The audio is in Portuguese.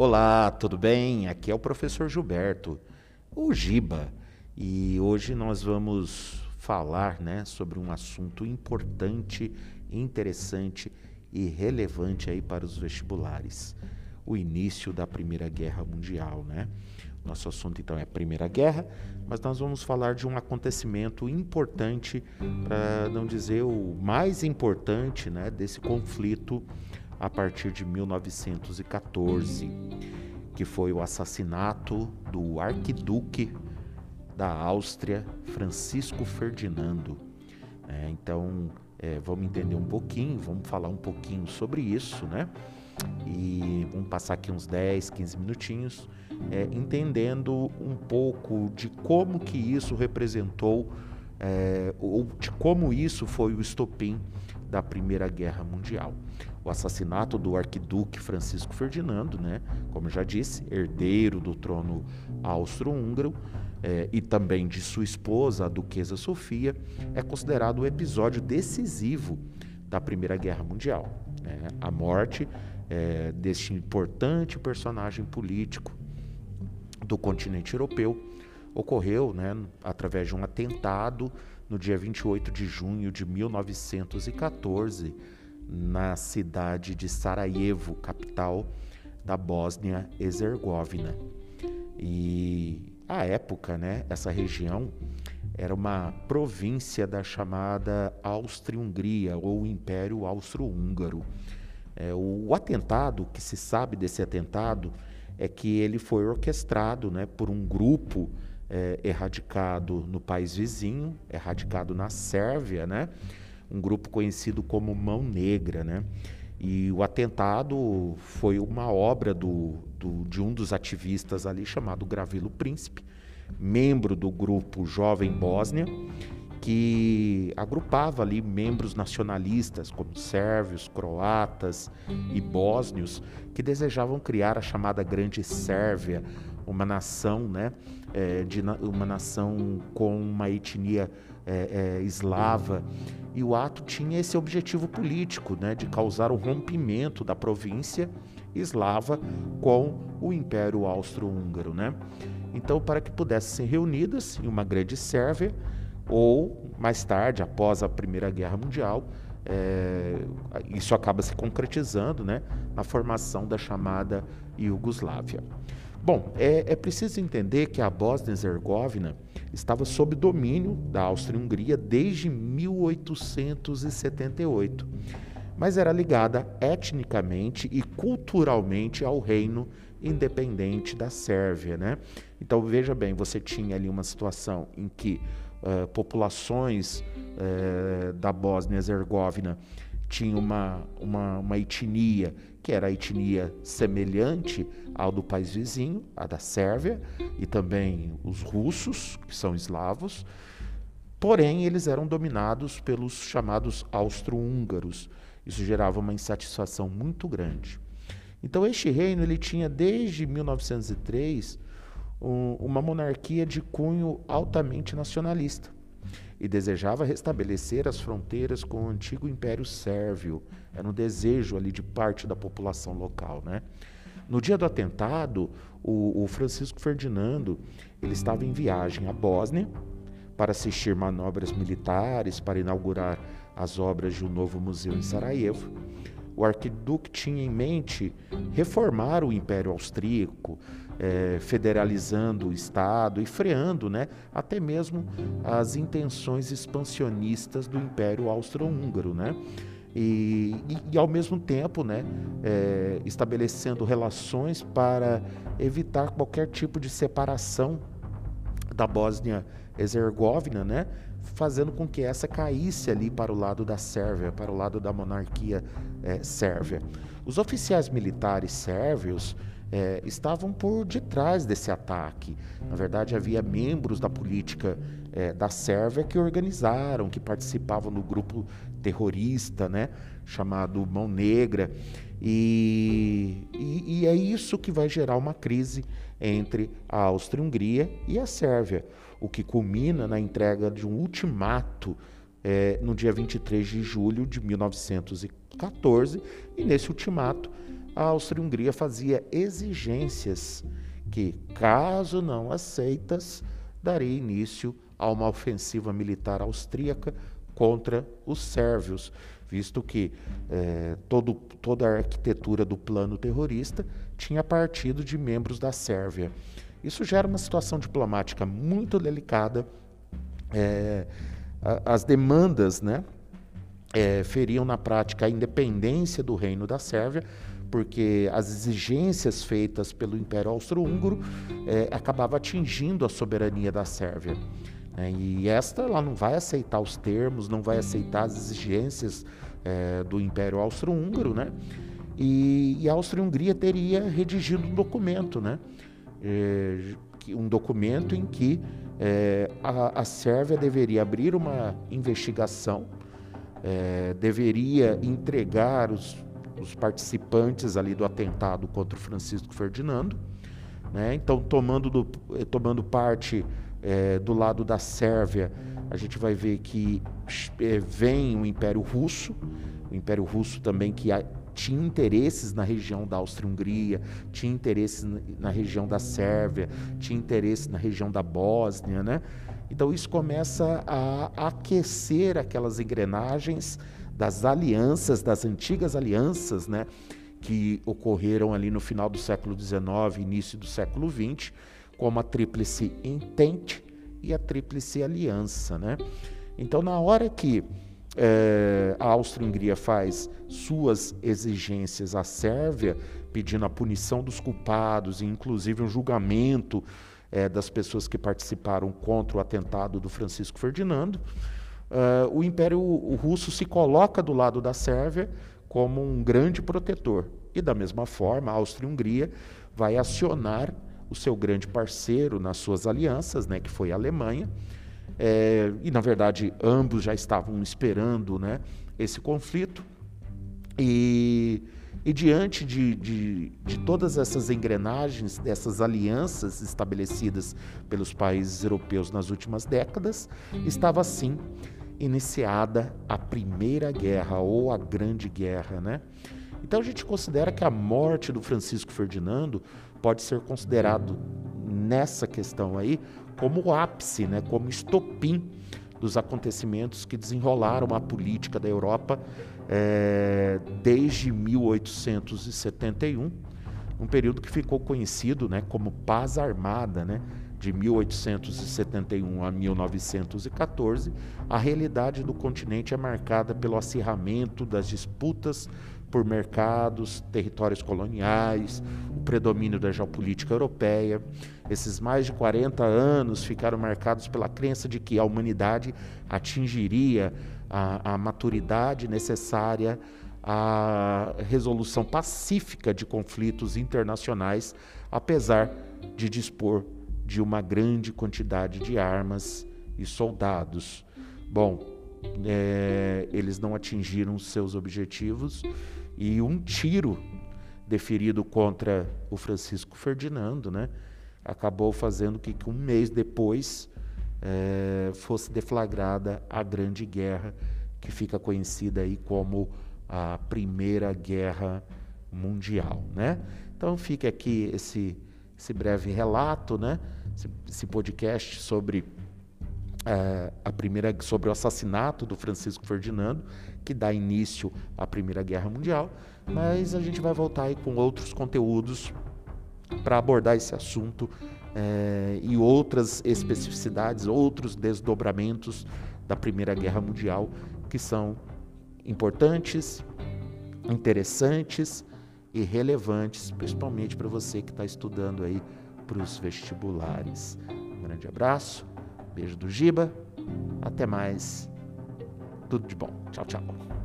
Olá, tudo bem? Aqui é o professor Gilberto, o Giba, e hoje nós vamos falar né, sobre um assunto importante, interessante e relevante aí para os vestibulares. O início da Primeira Guerra Mundial, né? Nosso assunto então é a Primeira Guerra, mas nós vamos falar de um acontecimento importante, para não dizer o mais importante, né, desse conflito a partir de 1914, que foi o assassinato do arquiduque da Áustria, Francisco Ferdinando. É, então, é, vamos entender um pouquinho, vamos falar um pouquinho sobre isso, né? E vamos passar aqui uns 10, 15 minutinhos, é, entendendo um pouco de como que isso representou, é, ou de como isso foi o estopim da Primeira Guerra Mundial o assassinato do arquiduque Francisco Ferdinando, né, como já disse, herdeiro do trono austro-húngaro, eh, e também de sua esposa, a duquesa Sofia, é considerado o episódio decisivo da Primeira Guerra Mundial. Né? A morte eh, deste importante personagem político do continente europeu ocorreu né, através de um atentado no dia 28 de junho de 1914 na cidade de Sarajevo, capital da Bósnia-Herzegovina. E à época, né, essa região era uma província da chamada Áustria-Hungria ou Império Austro-Húngaro. É, o atentado, que se sabe desse atentado, é que ele foi orquestrado né, por um grupo é, erradicado no país vizinho, erradicado na Sérvia, né? Um grupo conhecido como Mão Negra, né? E o atentado foi uma obra do, do, de um dos ativistas ali chamado Gravilo Príncipe, membro do grupo Jovem Bósnia, que agrupava ali membros nacionalistas como sérvios, croatas e bósnios que desejavam criar a chamada Grande Sérvia, uma nação, né, é, de uma nação com uma etnia é, é, eslava. E o ato tinha esse objetivo político, né, de causar o rompimento da província eslava com o Império Austro-Húngaro. Né? Então, para que pudessem ser reunidas em uma grande Sérvia, ou mais tarde, após a Primeira Guerra Mundial, é, isso acaba se concretizando né, na formação da chamada Iugoslávia. Bom, é, é preciso entender que a Bósnia-Herzegovina estava sob domínio da Áustria-Hungria desde 1878, mas era ligada etnicamente e culturalmente ao reino independente da Sérvia, né? Então veja bem, você tinha ali uma situação em que uh, populações uh, da Bósnia-Herzegovina tinham uma, uma, uma etnia que era a etnia semelhante ao do país vizinho, a da Sérvia, e também os russos, que são eslavos, porém eles eram dominados pelos chamados austro-húngaros. Isso gerava uma insatisfação muito grande. Então este reino ele tinha desde 1903 um, uma monarquia de cunho altamente nacionalista e desejava restabelecer as fronteiras com o antigo Império Sérvio. Era um desejo ali de parte da população local, né? No dia do atentado, o, o Francisco Ferdinando ele estava em viagem à Bósnia para assistir manobras militares, para inaugurar as obras de um novo museu em Sarajevo o arquiduque tinha em mente reformar o Império Austríaco, é, federalizando o Estado e freando né, até mesmo as intenções expansionistas do Império Austro-Húngaro. Né? E, e, e, ao mesmo tempo né, é, estabelecendo relações para evitar qualquer tipo de separação da Bósnia-Herzegovina, né, fazendo com que essa caísse ali para o lado da Sérvia, para o lado da monarquia é, sérvia. Os oficiais militares sérvios é, estavam por detrás desse ataque. Na verdade, havia membros da política é, da Sérvia que organizaram, que participavam no grupo terrorista, né, chamado Mão Negra. E, e, e é isso que vai gerar uma crise entre a Áustria-Hungria e a Sérvia, o que culmina na entrega de um ultimato é, no dia 23 de julho de 1914, e nesse ultimato a Áustria-Hungria fazia exigências que, caso não aceitas, daria início a uma ofensiva militar austríaca contra os sérvios, visto que eh, todo, toda a arquitetura do plano terrorista tinha partido de membros da Sérvia. Isso gera uma situação diplomática muito delicada. É, as demandas né, é, feriam na prática a independência do reino da Sérvia, porque as exigências feitas pelo Império Austro-Húngaro é, acabavam atingindo a soberania da Sérvia. Né? E esta ela não vai aceitar os termos, não vai aceitar as exigências é, do Império Austro-Húngaro, né? E, e a Áustria-Hungria teria redigido um documento, né? É, um documento em que é, a, a Sérvia deveria abrir uma investigação, é, deveria entregar os, os, participantes ali do atentado contra o Francisco Ferdinando, né? Então, tomando, do, tomando parte é, do lado da Sérvia, a gente vai ver que é, vem o Império Russo, o Império Russo também que tinha interesses na região da Áustria-Hungria, tinha interesses na região da Sérvia, tinha interesses na região da Bósnia, né? Então isso começa a aquecer aquelas engrenagens das alianças, das antigas alianças, né? Que ocorreram ali no final do século XIX, início do século XX, como a Tríplice Entente e a Tríplice Aliança, né? Então na hora que é, a Áustria-Hungria faz suas exigências à Sérvia, pedindo a punição dos culpados e inclusive um julgamento é, das pessoas que participaram contra o atentado do Francisco Ferdinando. É, o Império Russo se coloca do lado da Sérvia como um grande protetor. E da mesma forma, a Áustria-Hungria vai acionar o seu grande parceiro nas suas alianças, né, que foi a Alemanha, é, e, na verdade, ambos já estavam esperando né, esse conflito. E, e diante de, de, de, todas essas engrenagens, dessas alianças estabelecidas pelos países europeus nas últimas décadas, estava assim iniciada a Primeira Guerra ou a Grande Guerra. Né? Então a gente considera que a morte do Francisco Ferdinando pode ser considerado nessa questão aí como o ápice, né, como estopim dos acontecimentos que desenrolaram a política da Europa é, desde 1871, um período que ficou conhecido né, como Paz Armada, né, de 1871 a 1914, a realidade do continente é marcada pelo acirramento das disputas por mercados, territórios coloniais, o predomínio da geopolítica europeia. Esses mais de 40 anos ficaram marcados pela crença de que a humanidade atingiria a, a maturidade necessária à resolução pacífica de conflitos internacionais, apesar de dispor de uma grande quantidade de armas e soldados. Bom, é, eles não atingiram seus objetivos e um tiro deferido contra o Francisco Ferdinando, né, acabou fazendo que, que um mês depois é, fosse deflagrada a Grande Guerra, que fica conhecida aí como a Primeira Guerra Mundial, né? Então fica aqui esse, esse breve relato, né? Esse, esse podcast sobre é, a primeira sobre o assassinato do Francisco Ferdinando, que dá início à Primeira Guerra Mundial, mas a gente vai voltar aí com outros conteúdos para abordar esse assunto é, e outras especificidades, outros desdobramentos da Primeira Guerra Mundial que são importantes, interessantes e relevantes, principalmente para você que está estudando aí para os vestibulares. Um grande abraço Beijo do Giba. Até mais. Tudo de bom. Tchau, tchau.